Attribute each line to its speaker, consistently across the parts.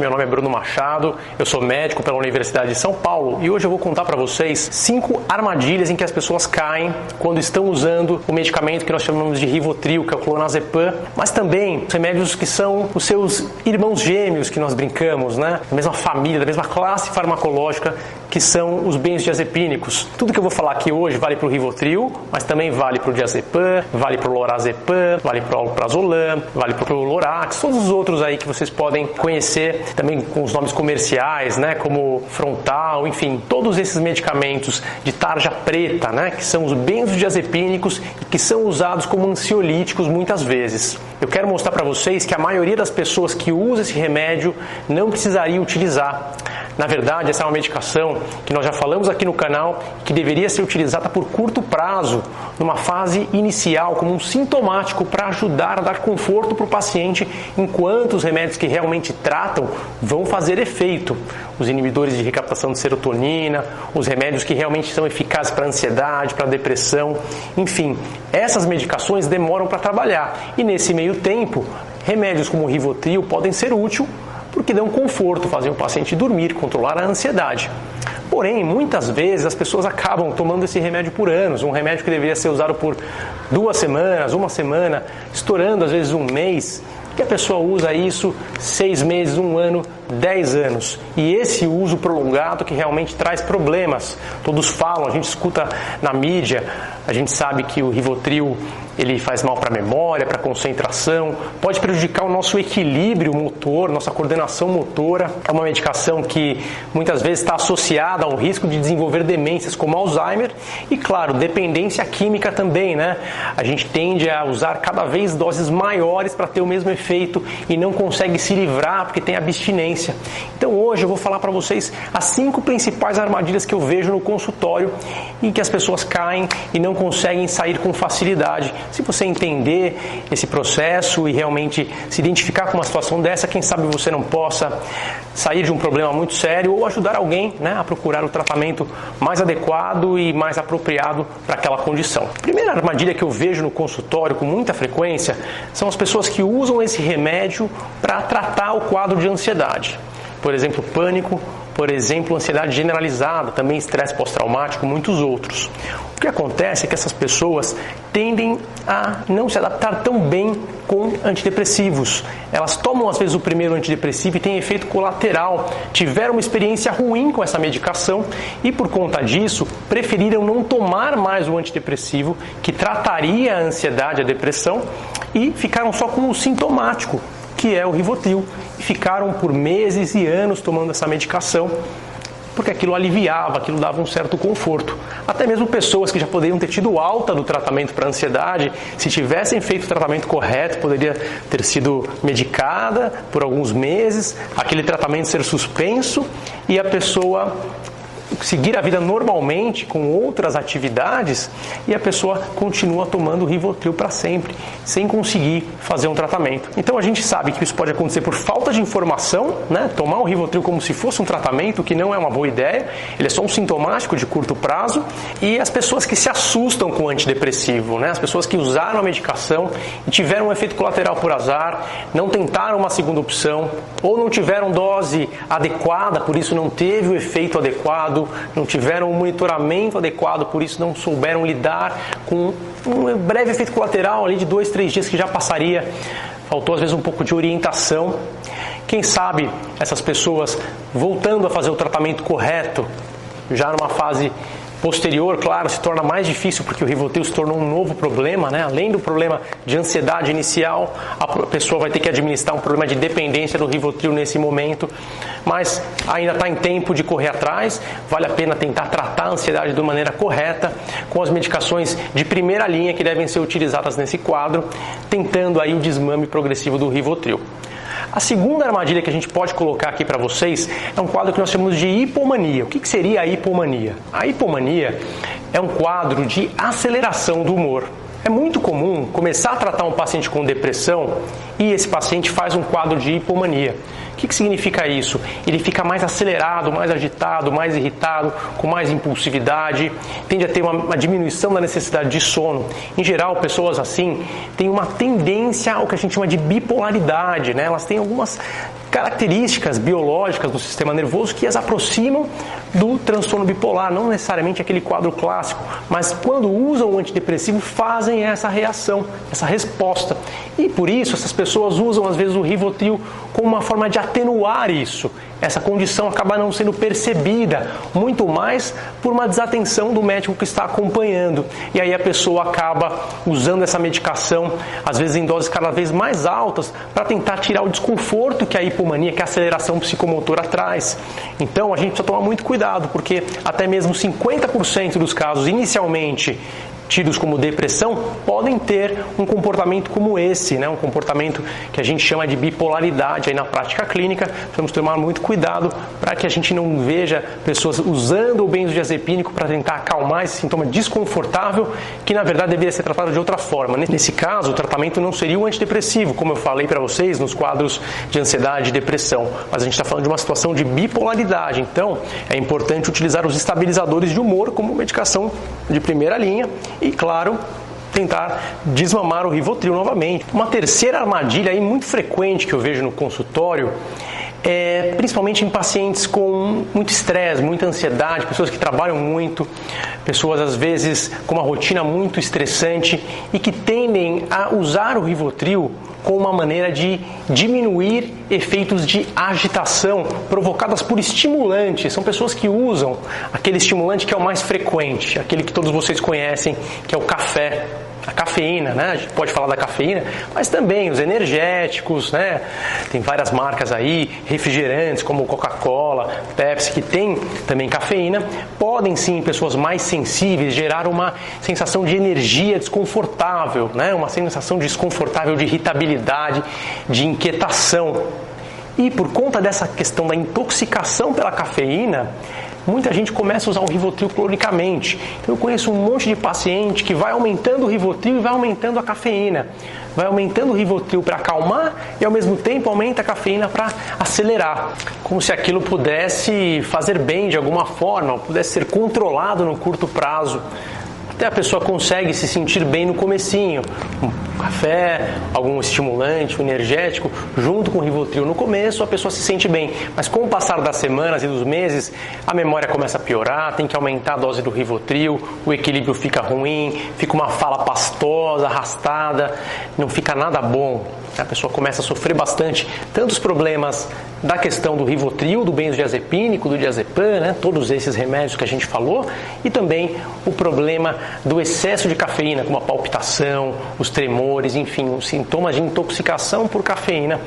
Speaker 1: Meu nome é Bruno Machado, eu sou médico pela Universidade de São Paulo e hoje eu vou contar para vocês cinco armadilhas em que as pessoas caem quando estão usando o medicamento que nós chamamos de Rivotril, que é o clonazepam, mas também os remédios que são os seus irmãos gêmeos que nós brincamos, né? Da mesma família, da mesma classe farmacológica que são os benzodiazepínicos. Tudo que eu vou falar aqui hoje vale para o Rivotril, mas também vale para o diazepam, vale para o lorazepam, vale para o alprazolam, vale para o Lorax, todos os outros aí que vocês podem conhecer também com os nomes comerciais, né, como frontal, enfim, todos esses medicamentos de tarja preta, né, que são os benzodiazepínicos e que são usados como ansiolíticos muitas vezes. Eu quero mostrar para vocês que a maioria das pessoas que usa esse remédio não precisaria utilizar. Na verdade, essa é uma medicação que nós já falamos aqui no canal que deveria ser utilizada por curto prazo, numa fase inicial, como um sintomático para ajudar a dar conforto para o paciente enquanto os remédios que realmente tratam vão fazer efeito. Os inibidores de recaptação de serotonina, os remédios que realmente são eficazes para ansiedade, para depressão, enfim, essas medicações demoram para trabalhar e nesse meio tempo, remédios como o Rivotril podem ser úteis porque dão conforto, fazem o paciente dormir, controlar a ansiedade. Porém, muitas vezes as pessoas acabam tomando esse remédio por anos, um remédio que deveria ser usado por duas semanas, uma semana, estourando às vezes um mês, que a pessoa usa isso seis meses, um ano, dez anos. E esse uso prolongado que realmente traz problemas. Todos falam, a gente escuta na mídia, a gente sabe que o Rivotril ele faz mal para a memória, para a concentração, pode prejudicar o nosso equilíbrio motor, nossa coordenação motora. É uma medicação que muitas vezes está associada ao risco de desenvolver demências como Alzheimer e, claro, dependência química também, né? A gente tende a usar cada vez doses maiores para ter o mesmo efeito e não consegue se livrar porque tem abstinência. Então hoje eu vou falar para vocês as cinco principais armadilhas que eu vejo no consultório em que as pessoas caem e não conseguem sair com facilidade se você entender esse processo e realmente se identificar com uma situação dessa, quem sabe você não possa sair de um problema muito sério ou ajudar alguém né, a procurar o tratamento mais adequado e mais apropriado para aquela condição. A primeira armadilha que eu vejo no consultório com muita frequência são as pessoas que usam esse remédio para tratar o quadro de ansiedade. Por exemplo, pânico por exemplo, ansiedade generalizada, também estresse pós-traumático, muitos outros. O que acontece é que essas pessoas tendem a não se adaptar tão bem com antidepressivos. Elas tomam às vezes o primeiro antidepressivo e tem efeito colateral, tiveram uma experiência ruim com essa medicação e por conta disso preferiram não tomar mais o antidepressivo que trataria a ansiedade, a depressão e ficaram só com o sintomático, que é o Rivotril, e ficaram por meses e anos tomando essa medicação porque aquilo aliviava, aquilo dava um certo conforto. Até mesmo pessoas que já poderiam ter tido alta do tratamento para ansiedade, se tivessem feito o tratamento correto, poderia ter sido medicada por alguns meses, aquele tratamento ser suspenso e a pessoa seguir a vida normalmente com outras atividades e a pessoa continua tomando Rivotril para sempre, sem conseguir fazer um tratamento. Então a gente sabe que isso pode acontecer por falta de informação, né? Tomar o Rivotril como se fosse um tratamento, que não é uma boa ideia, ele é só um sintomático de curto prazo, e as pessoas que se assustam com o antidepressivo, né? As pessoas que usaram a medicação e tiveram um efeito colateral por azar, não tentaram uma segunda opção ou não tiveram dose adequada, por isso não teve o efeito adequado não tiveram um monitoramento adequado, por isso não souberam lidar com um breve efeito colateral ali de dois, três dias que já passaria. Faltou às vezes um pouco de orientação. Quem sabe essas pessoas voltando a fazer o tratamento correto, já numa fase posterior, claro, se torna mais difícil porque o Rivotril se tornou um novo problema, né? Além do problema de ansiedade inicial, a pessoa vai ter que administrar um problema de dependência do Rivotril nesse momento, mas ainda está em tempo de correr atrás, vale a pena tentar tratar a ansiedade de maneira correta com as medicações de primeira linha que devem ser utilizadas nesse quadro, tentando aí o desmame progressivo do Rivotril. A segunda armadilha que a gente pode colocar aqui para vocês é um quadro que nós chamamos de hipomania. O que, que seria a hipomania? A hipomania é um quadro de aceleração do humor. É muito comum começar a tratar um paciente com depressão e esse paciente faz um quadro de hipomania. Que, que significa isso? Ele fica mais acelerado, mais agitado, mais irritado, com mais impulsividade, tende a ter uma, uma diminuição da necessidade de sono. Em geral, pessoas assim têm uma tendência ao que a gente chama de bipolaridade, né? elas têm algumas características biológicas do sistema nervoso que as aproximam do transtorno bipolar, não necessariamente aquele quadro clássico, mas quando usam o antidepressivo fazem essa reação, essa resposta. E por isso essas pessoas usam às vezes o Rivotril como uma forma de atenuar isso. Essa condição acaba não sendo percebida, muito mais por uma desatenção do médico que está acompanhando. E aí a pessoa acaba usando essa medicação, às vezes em doses cada vez mais altas, para tentar tirar o desconforto que a hipomania, que a aceleração psicomotora traz. Então a gente precisa tomar muito cuidado, porque até mesmo 50% dos casos inicialmente tidos como depressão podem ter um comportamento como esse, né? um comportamento que a gente chama de bipolaridade aí na prática clínica. Precisamos tomar muito cuidado para que a gente não veja pessoas usando o benzodiazepínico para tentar acalmar esse sintoma desconfortável que na verdade deveria ser tratado de outra forma. Nesse caso, o tratamento não seria o antidepressivo, como eu falei para vocês nos quadros de ansiedade e depressão, mas a gente está falando de uma situação de bipolaridade. Então, é importante utilizar os estabilizadores de humor como medicação de primeira linha e, claro, tentar desmamar o Rivotril novamente. Uma terceira armadilha aí muito frequente que eu vejo no consultório é, principalmente em pacientes com muito estresse, muita ansiedade, pessoas que trabalham muito, pessoas às vezes com uma rotina muito estressante e que tendem a usar o Rivotril como uma maneira de diminuir efeitos de agitação provocadas por estimulantes. São pessoas que usam aquele estimulante que é o mais frequente, aquele que todos vocês conhecem, que é o café a cafeína, né? A gente pode falar da cafeína, mas também os energéticos, né? Tem várias marcas aí, refrigerantes como Coca-Cola, Pepsi, que tem também cafeína, podem sim, pessoas mais sensíveis, gerar uma sensação de energia desconfortável, né? Uma sensação desconfortável de irritabilidade, de inquietação. E por conta dessa questão da intoxicação pela cafeína, muita gente começa a usar o Rivotril cronicamente. Então eu conheço um monte de paciente que vai aumentando o Rivotril e vai aumentando a cafeína. Vai aumentando o Rivotril para acalmar e ao mesmo tempo aumenta a cafeína para acelerar. Como se aquilo pudesse fazer bem de alguma forma, pudesse ser controlado no curto prazo até a pessoa consegue se sentir bem no comecinho. Um café, algum estimulante, um energético, junto com o Rivotril no começo, a pessoa se sente bem. Mas com o passar das semanas e dos meses, a memória começa a piorar, tem que aumentar a dose do Rivotril, o equilíbrio fica ruim, fica uma fala pastosa, arrastada, não fica nada bom. A pessoa começa a sofrer bastante, tanto os problemas da questão do Rivotril, do benzodiazepínico, do diazepam, né, todos esses remédios que a gente falou, e também o problema do excesso de cafeína, como a palpitação, os tremores, enfim, os sintomas de intoxicação por cafeína.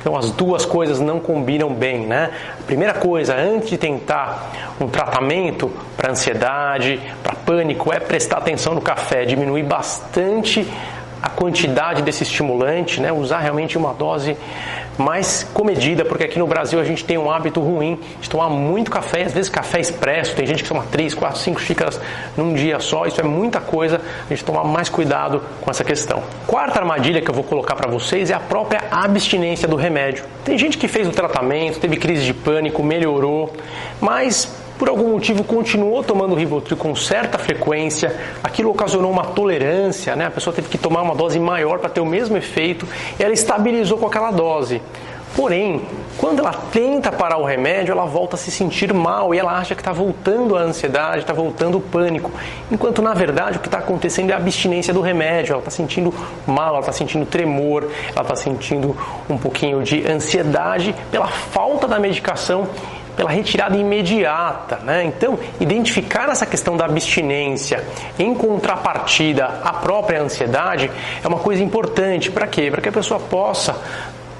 Speaker 1: Então as duas coisas não combinam bem, né? A primeira coisa, antes de tentar um tratamento para ansiedade, para pânico, é prestar atenção no café, diminuir bastante a quantidade desse estimulante, né? usar realmente uma dose mais comedida, porque aqui no Brasil a gente tem um hábito ruim de tomar muito café, às vezes café expresso, tem gente que toma 3, 4, 5 xícaras num dia só, isso é muita coisa, a gente tomar mais cuidado com essa questão. Quarta armadilha que eu vou colocar para vocês é a própria abstinência do remédio. Tem gente que fez o tratamento, teve crise de pânico, melhorou, mas por algum motivo continuou tomando Rivotril com certa frequência, aquilo ocasionou uma tolerância, né? a pessoa teve que tomar uma dose maior para ter o mesmo efeito e ela estabilizou com aquela dose. Porém, quando ela tenta parar o remédio, ela volta a se sentir mal e ela acha que está voltando a ansiedade, está voltando o pânico. Enquanto na verdade o que está acontecendo é a abstinência do remédio. Ela está sentindo mal, ela está sentindo tremor, ela está sentindo um pouquinho de ansiedade pela falta da medicação pela retirada imediata. Né? Então, identificar essa questão da abstinência em contrapartida à própria ansiedade é uma coisa importante. Para quê? Para que a pessoa possa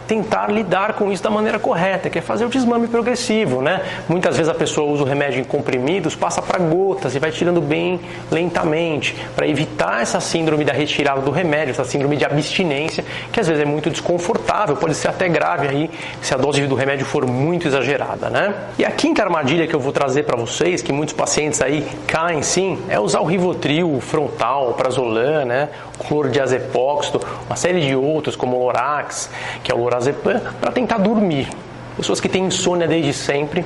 Speaker 1: tentar lidar com isso da maneira correta, que é fazer o desmame progressivo, né? Muitas vezes a pessoa usa o remédio em comprimidos, passa para gotas e vai tirando bem lentamente, para evitar essa síndrome da retirada do remédio, essa síndrome de abstinência, que às vezes é muito desconfortável, pode ser até grave aí se a dose do remédio for muito exagerada, né? E a quinta armadilha que eu vou trazer para vocês, que muitos pacientes aí caem sim, é usar o Rivotril, o Frontal, o Prazolam, né? O clorodiazepóxido, uma série de outros como o Lorax, que é o Lorax para tentar dormir. Pessoas que têm insônia desde sempre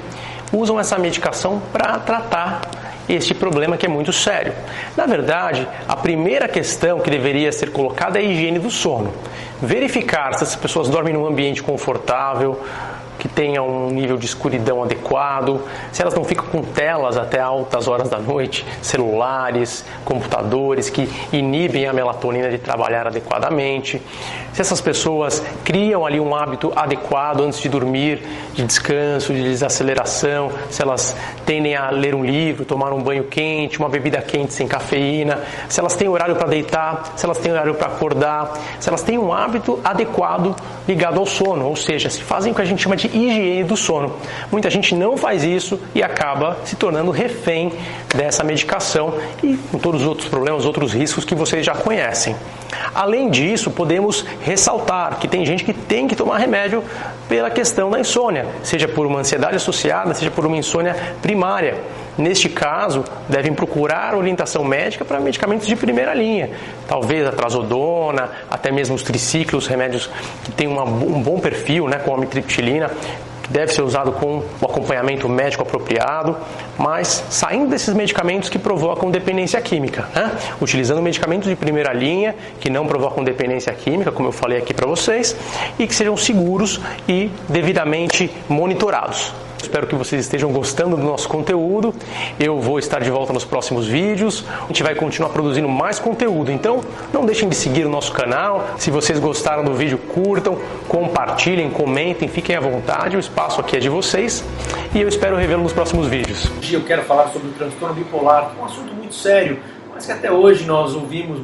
Speaker 1: usam essa medicação para tratar este problema que é muito sério. Na verdade, a primeira questão que deveria ser colocada é a higiene do sono. Verificar se as pessoas dormem num ambiente confortável, que tenha um nível de escuridão adequado, se elas não ficam com telas até altas horas da noite, celulares, computadores que inibem a melatonina de trabalhar adequadamente, se essas pessoas criam ali um hábito adequado antes de dormir, de descanso, de desaceleração, se elas tendem a ler um livro, tomar um banho quente, uma bebida quente sem cafeína, se elas têm horário para deitar, se elas têm horário para acordar, se elas têm um hábito adequado ligado ao sono, ou seja, se fazem o que a gente chama de higiene do sono. Muita gente não faz isso e acaba se tornando refém dessa medicação e com todos os outros problemas, outros riscos que vocês já conhecem. Além disso, podemos ressaltar que tem gente que tem que tomar remédio pela questão da insônia, seja por uma ansiedade associada, seja por uma insônia primária. Neste caso, devem procurar orientação médica para medicamentos de primeira linha, talvez a trazodona, até mesmo os triciclos, remédios que têm uma, um bom perfil, né, com a mitriptilina, deve ser usado com o acompanhamento médico apropriado, mas saindo desses medicamentos que provocam dependência química, né? utilizando medicamentos de primeira linha que não provocam dependência química, como eu falei aqui para vocês, e que sejam seguros e devidamente monitorados. Espero que vocês estejam gostando do nosso conteúdo. Eu vou estar de volta nos próximos vídeos. A gente vai continuar produzindo mais conteúdo. Então, não deixem de seguir o nosso canal. Se vocês gostaram do vídeo, curtam, compartilhem, comentem, fiquem à vontade. O espaço aqui é de vocês. E eu espero revê-lo nos próximos vídeos.
Speaker 2: Hoje eu quero falar sobre o transtorno bipolar, é um assunto muito sério, mas que até hoje nós ouvimos